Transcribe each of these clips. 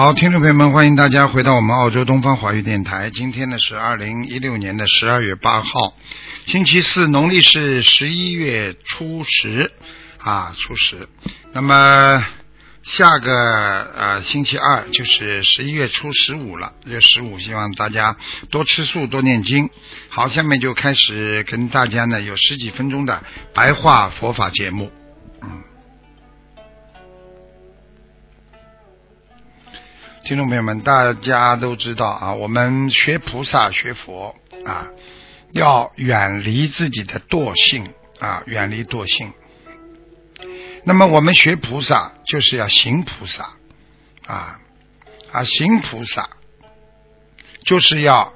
好，听众朋友们，欢迎大家回到我们澳洲东方华语电台。今天呢是二零一六年的十二月八号，星期四，农历是十一月初十啊，初十。那么下个呃星期二就是十一月初十五了，这十五希望大家多吃素，多念经。好，下面就开始跟大家呢有十几分钟的白话佛法节目。嗯听众朋友们，大家都知道啊，我们学菩萨、学佛啊，要远离自己的惰性啊，远离惰性。那么我们学菩萨，就是要行菩萨啊啊，行菩萨就是要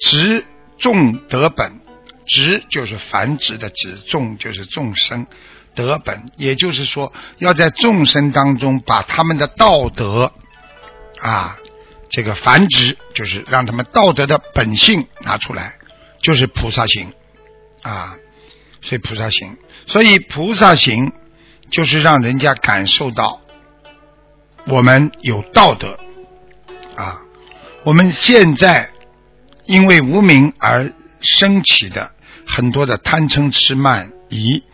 植众得本，植就是繁殖的植，众就是众生得本，也就是说，要在众生当中把他们的道德。啊，这个繁殖就是让他们道德的本性拿出来，就是菩萨行啊，所以菩萨行，所以菩萨行就是让人家感受到我们有道德啊。我们现在因为无名而升起的很多的贪嗔痴慢疑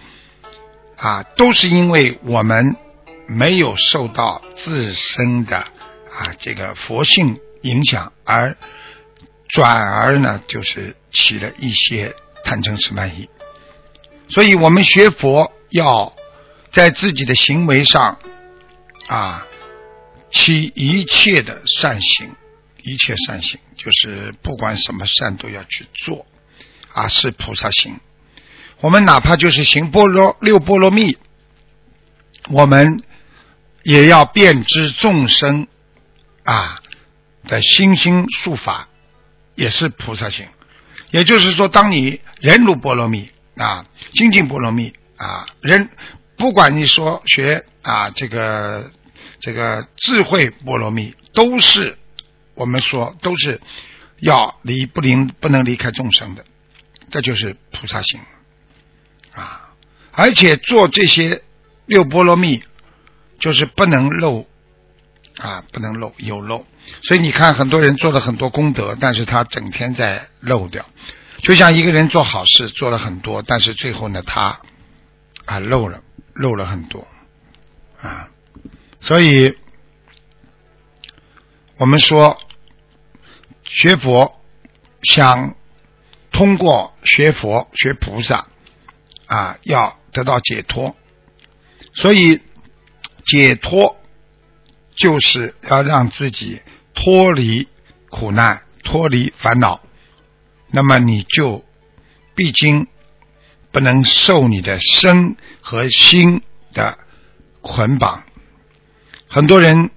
啊，都是因为我们没有受到自身的。啊，这个佛性影响而转而呢，就是起了一些贪嗔痴慢疑。所以我们学佛要在自己的行为上啊，起一切的善行，一切善行就是不管什么善都要去做啊，是菩萨行。我们哪怕就是行波罗六波罗蜜，我们也要遍知众生。啊，的心心术法也是菩萨行，也就是说，当你人如波罗蜜啊，精进波罗蜜啊，人不管你说学啊，这个这个智慧波罗蜜，都是我们说都是要离不离不能离开众生的，这就是菩萨行啊，而且做这些六波罗蜜，就是不能漏。啊，不能漏，有漏，所以你看，很多人做了很多功德，但是他整天在漏掉。就像一个人做好事做了很多，但是最后呢，他啊漏了，漏了很多啊。所以，我们说学佛，想通过学佛学菩萨啊，要得到解脱，所以解脱。就是要让自己脱离苦难、脱离烦恼，那么你就毕竟不能受你的身和心的捆绑。很多人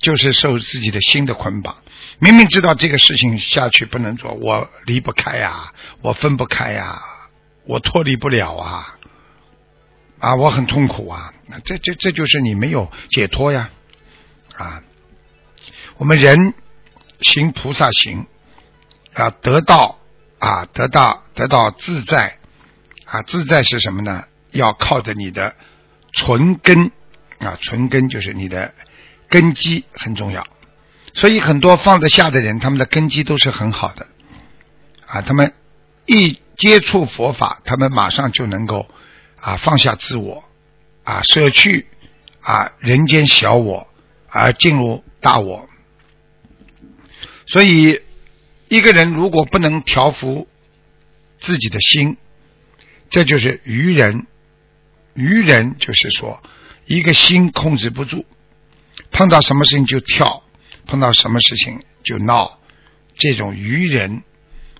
就是受自己的心的捆绑，明明知道这个事情下去不能做，我离不开呀，我分不开呀，我脱离不了啊，啊，我很痛苦啊，那这这这就是你没有解脱呀。啊，我们人行菩萨行啊，得到啊，得到得到自在啊，自在是什么呢？要靠着你的纯根啊，纯根就是你的根基很重要。所以很多放得下的人，他们的根基都是很好的啊。他们一接触佛法，他们马上就能够啊放下自我啊，舍去啊人间小我。而进入大我，所以一个人如果不能调服自己的心，这就是愚人。愚人就是说，一个心控制不住，碰到什么事情就跳，碰到什么事情就闹，这种愚人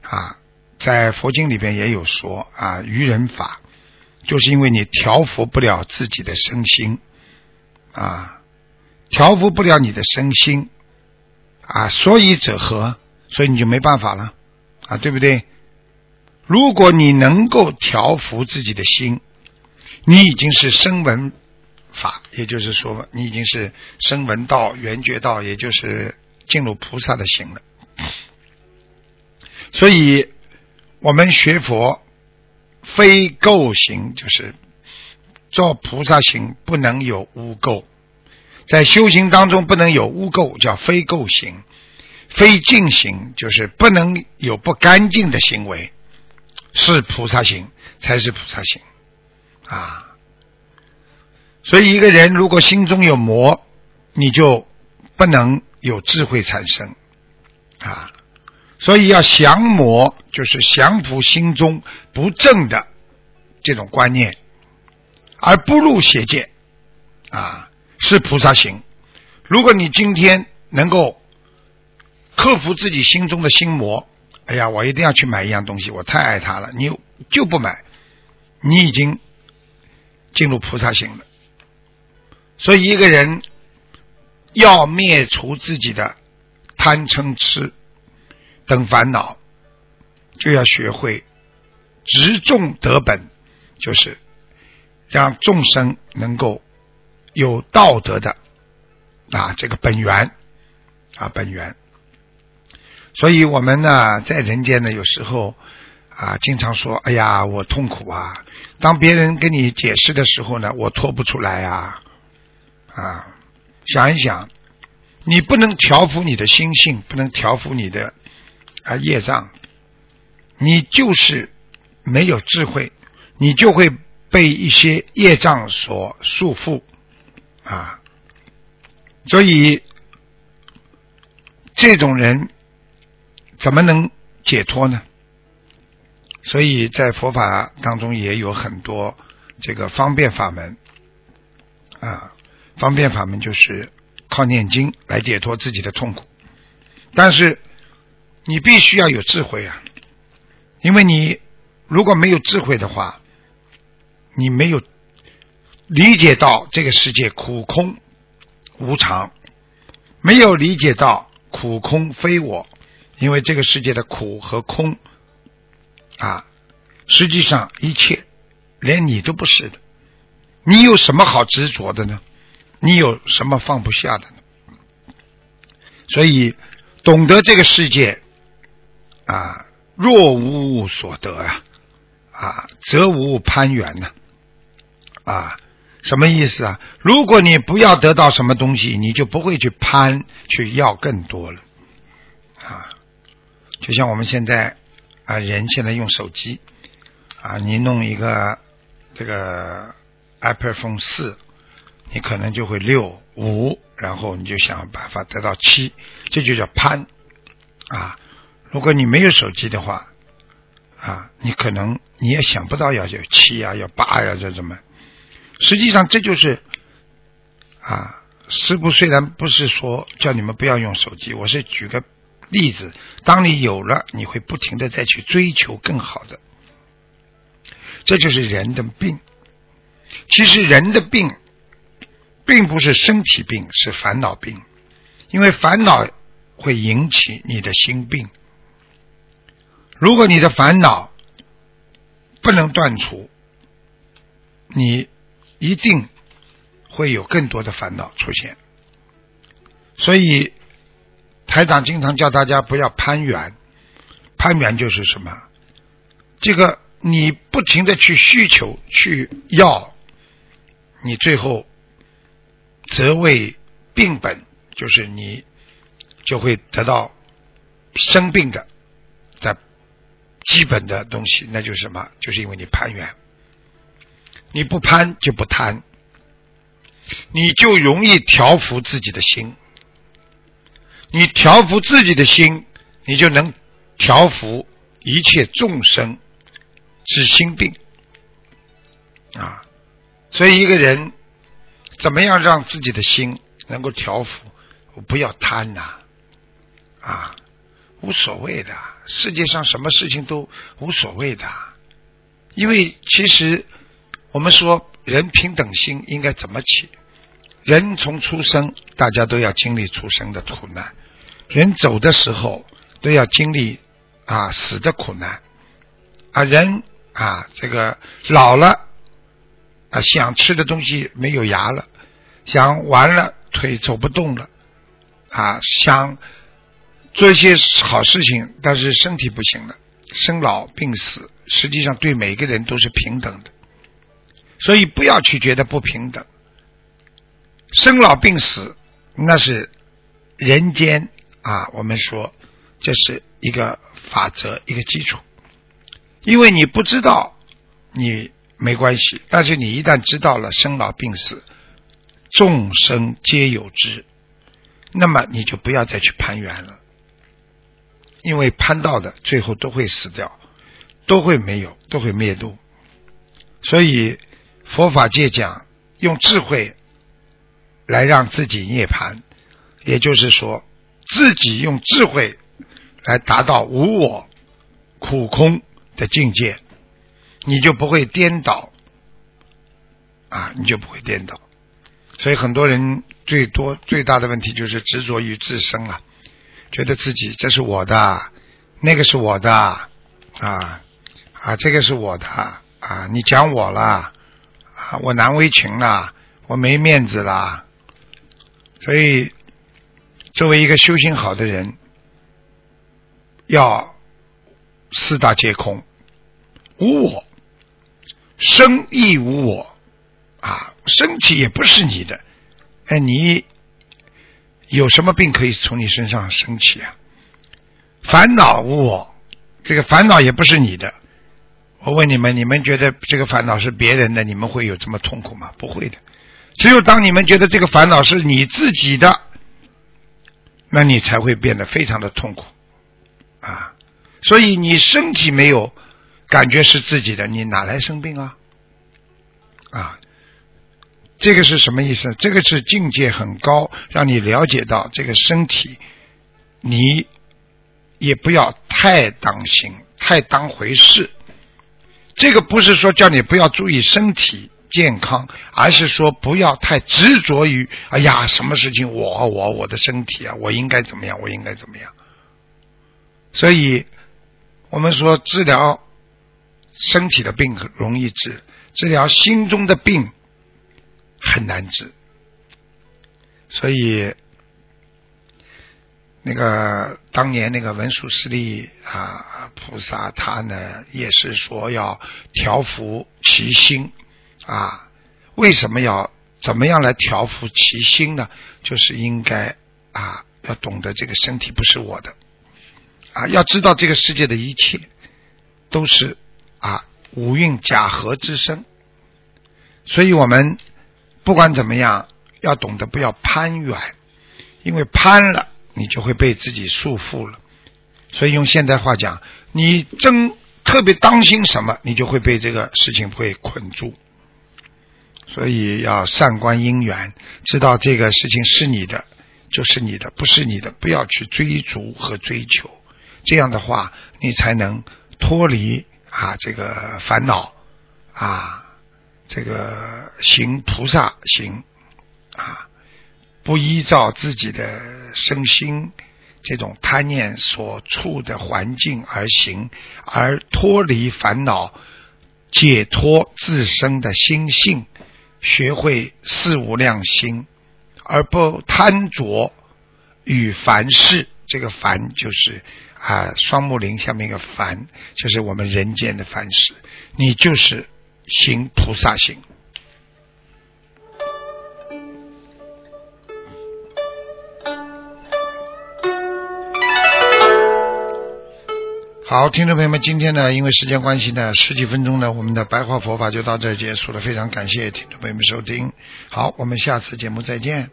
啊，在佛经里边也有说啊，愚人法，就是因为你调服不了自己的身心。啊，调伏不了你的身心啊，所以者何？所以你就没办法了啊，对不对？如果你能够调伏自己的心，你已经是声闻法，也就是说，你已经是声闻道、缘觉道，也就是进入菩萨的行了。所以，我们学佛非垢行，就是做菩萨行不能有污垢，在修行当中不能有污垢，叫非垢行；非净行就是不能有不干净的行为。是菩萨行，才是菩萨行啊！所以一个人如果心中有魔，你就不能有智慧产生啊！所以要降魔，就是降服心中不正的这种观念，而不入邪见啊，是菩萨行。如果你今天能够克服自己心中的心魔。哎呀，我一定要去买一样东西，我太爱它了。你就不买，你已经进入菩萨行了。所以，一个人要灭除自己的贪嗔痴等烦恼，就要学会执众得本，就是让众生能够有道德的啊这个本源啊本源。所以我们呢，在人间呢，有时候啊，经常说：“哎呀，我痛苦啊！”当别人跟你解释的时候呢，我脱不出来啊！啊，想一想，你不能调伏你的心性，不能调伏你的啊业障，你就是没有智慧，你就会被一些业障所束缚啊！所以这种人。怎么能解脱呢？所以在佛法当中也有很多这个方便法门啊，方便法门就是靠念经来解脱自己的痛苦。但是你必须要有智慧啊，因为你如果没有智慧的话，你没有理解到这个世界苦空无常，没有理解到苦空非我。因为这个世界的苦和空啊，实际上一切连你都不是的，你有什么好执着的呢？你有什么放不下的呢？所以懂得这个世界啊，若无所得啊，啊，则无攀缘呢，啊，什么意思啊？如果你不要得到什么东西，你就不会去攀，去要更多了，啊。就像我们现在啊，人现在用手机啊，你弄一个这个 iPhone 四，你可能就会六五，然后你就想办法得到七，这就叫攀啊。如果你没有手机的话啊，你可能你也想不到要有七呀，要八呀，这怎么？实际上这就是啊，师傅虽然不是说叫你们不要用手机，我是举个。例子，当你有了，你会不停的再去追求更好的，这就是人的病。其实人的病，并不是身体病，是烦恼病，因为烦恼会引起你的心病。如果你的烦恼不能断除，你一定会有更多的烦恼出现。所以。台长经常叫大家不要攀缘，攀缘就是什么？这个你不停的去需求、去要，你最后则为病本，就是你就会得到生病的的基本的东西，那就是什么？就是因为你攀缘，你不攀就不贪，你就容易调服自己的心。你调服自己的心，你就能调服一切众生之心病啊！所以一个人怎么样让自己的心能够调服？我不要贪呐啊！无所谓的，世界上什么事情都无所谓的，因为其实我们说人平等心应该怎么起？人从出生，大家都要经历出生的苦难；人走的时候，都要经历啊死的苦难。啊，人啊，这个老了啊，想吃的东西没有牙了，想完了腿走不动了，啊，想做一些好事情，但是身体不行了，生老病死，实际上对每个人都是平等的，所以不要去觉得不平等。生老病死，那是人间啊，我们说这是一个法则，一个基础。因为你不知道，你没关系；但是你一旦知道了生老病死，众生皆有之，那么你就不要再去攀缘了。因为攀到的最后都会死掉，都会没有，都会灭度。所以佛法界讲用智慧来让自己涅槃，也就是说，自己用智慧来达到无我、苦空。的境界，你就不会颠倒啊，你就不会颠倒。所以很多人最多最大的问题就是执着于自身了，觉得自己这是我的，那个是我的啊啊，这个是我的啊，你讲我了我难为情了，我没面子了。所以，作为一个修行好的人，要四大皆空。无我，生亦无我啊，身体也不是你的，哎，你有什么病可以从你身上升起啊？烦恼无我，这个烦恼也不是你的。我问你们，你们觉得这个烦恼是别人的，你们会有这么痛苦吗？不会的。只有当你们觉得这个烦恼是你自己的，那你才会变得非常的痛苦啊。所以你身体没有。感觉是自己的，你哪来生病啊？啊，这个是什么意思？这个是境界很高，让你了解到这个身体，你也不要太当心、太当回事。这个不是说叫你不要注意身体健康，而是说不要太执着于哎呀，什么事情我我我的身体啊，我应该怎么样？我应该怎么样？所以我们说治疗。身体的病容易治，治疗心中的病很难治。所以，那个当年那个文殊师利啊菩萨，他呢也是说要调伏其心啊。为什么要怎么样来调伏其心呢？就是应该啊，要懂得这个身体不是我的啊，要知道这个世界的一切都是。啊，五蕴假合之身，所以我们不管怎么样，要懂得不要攀缘，因为攀了，你就会被自己束缚了。所以用现代话讲，你真特别当心什么，你就会被这个事情会捆住。所以要善观因缘，知道这个事情是你的，就是你的；不是你的，不要去追逐和追求。这样的话，你才能脱离。啊，这个烦恼啊，这个行菩萨行啊，不依照自己的身心这种贪念所处的环境而行，而脱离烦恼，解脱自身的心性，学会四无量心，而不贪着与凡事。这个凡就是。啊，双木林下面一个凡，就是我们人间的凡事。你就是行菩萨行。好，听众朋友们，今天呢，因为时间关系呢，十几分钟呢，我们的白话佛法就到这结束了。非常感谢听众朋友们收听。好，我们下次节目再见。